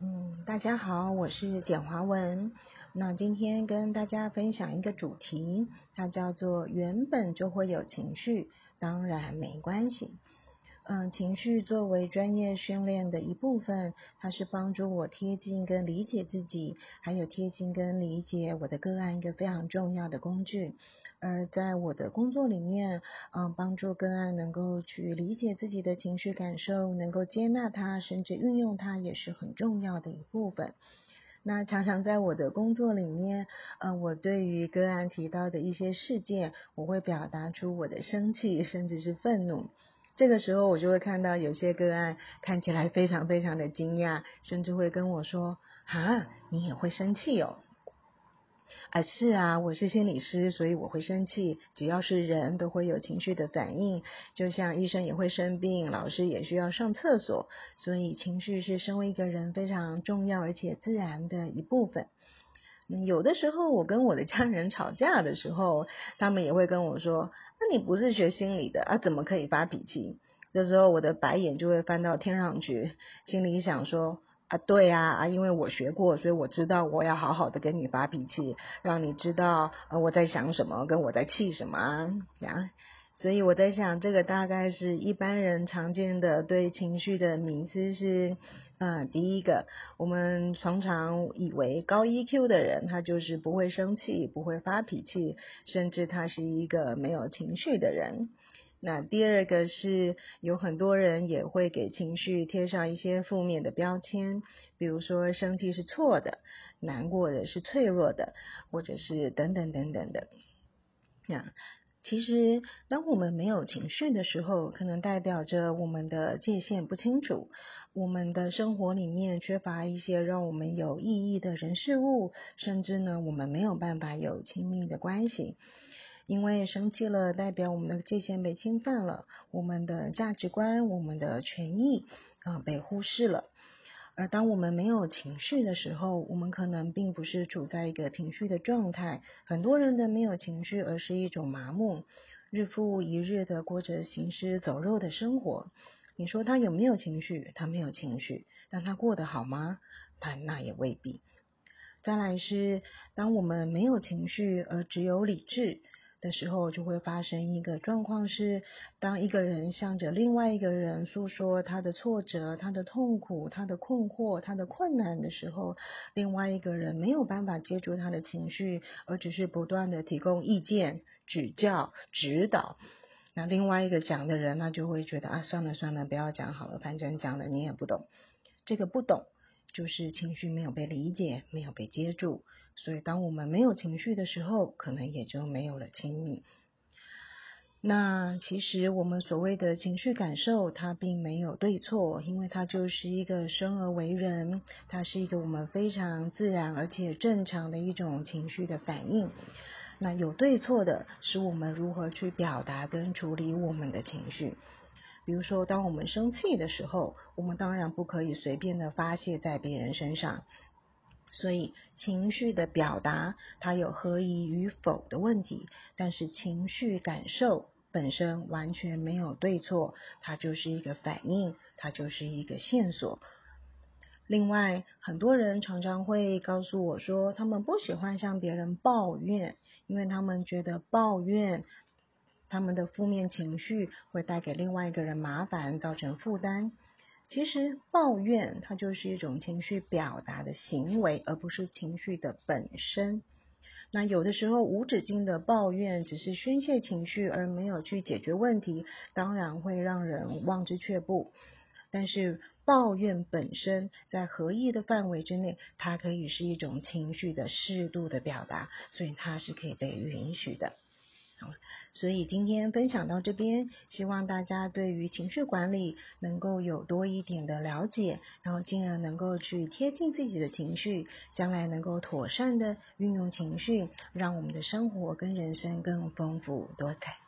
嗯，大家好，我是简华文。那今天跟大家分享一个主题，它叫做“原本就会有情绪，当然没关系”。嗯，情绪作为专业训练的一部分，它是帮助我贴近跟理解自己，还有贴近跟理解我的个案一个非常重要的工具。而在我的工作里面，嗯，帮助个案能够去理解自己的情绪感受，能够接纳它，甚至运用它，也是很重要的一部分。那常常在我的工作里面，呃，我对于个案提到的一些事件，我会表达出我的生气，甚至是愤怒。这个时候，我就会看到有些个案看起来非常非常的惊讶，甚至会跟我说：“啊，你也会生气哦。”啊，是啊，我是心理师，所以我会生气。只要是人都会有情绪的反应，就像医生也会生病，老师也需要上厕所，所以情绪是身为一个人非常重要而且自然的一部分。有的时候我跟我的家人吵架的时候，他们也会跟我说：“那你不是学心理的啊，怎么可以发脾气？”这时候我的白眼就会翻到天上去，心里想说。啊，对啊，啊，因为我学过，所以我知道我要好好的跟你发脾气，让你知道呃我在想什么，跟我在气什么啊。所以我在想，这个大概是一般人常见的对情绪的迷思是，嗯，第一个，我们常常以为高 EQ 的人他就是不会生气，不会发脾气，甚至他是一个没有情绪的人。那第二个是有很多人也会给情绪贴上一些负面的标签，比如说生气是错的，难过的是脆弱的，或者是等等等等的。那其实当我们没有情绪的时候，可能代表着我们的界限不清楚，我们的生活里面缺乏一些让我们有意义的人事物，甚至呢，我们没有办法有亲密的关系。因为生气了，代表我们的界限被侵犯了，我们的价值观、我们的权益啊被忽视了。而当我们没有情绪的时候，我们可能并不是处在一个平绪的状态。很多人的没有情绪，而是一种麻木，日复一日的过着行尸走肉的生活。你说他有没有情绪？他没有情绪，但他过得好吗？他那也未必。再来是，当我们没有情绪，而只有理智。的时候就会发生一个状况是，当一个人向着另外一个人诉说他的挫折、他的痛苦、他的困惑、他的困难的时候，另外一个人没有办法接住他的情绪，而只是不断的提供意见、指教、指导。那另外一个讲的人，那就会觉得啊，算了算了，不要讲好了，反正讲了你也不懂。这个不懂。就是情绪没有被理解，没有被接住，所以当我们没有情绪的时候，可能也就没有了亲密。那其实我们所谓的情绪感受，它并没有对错，因为它就是一个生而为人，它是一个我们非常自然而且正常的一种情绪的反应。那有对错的是我们如何去表达跟处理我们的情绪。比如说，当我们生气的时候，我们当然不可以随便的发泄在别人身上。所以，情绪的表达它有合宜与否的问题，但是情绪感受本身完全没有对错，它就是一个反应，它就是一个线索。另外，很多人常常会告诉我说，他们不喜欢向别人抱怨，因为他们觉得抱怨。他们的负面情绪会带给另外一个人麻烦，造成负担。其实抱怨它就是一种情绪表达的行为，而不是情绪的本身。那有的时候无止境的抱怨，只是宣泄情绪，而没有去解决问题，当然会让人望之却步。但是抱怨本身在合意的范围之内，它可以是一种情绪的适度的表达，所以它是可以被允许的。所以今天分享到这边，希望大家对于情绪管理能够有多一点的了解，然后进而能够去贴近自己的情绪，将来能够妥善的运用情绪，让我们的生活跟人生更丰富多彩。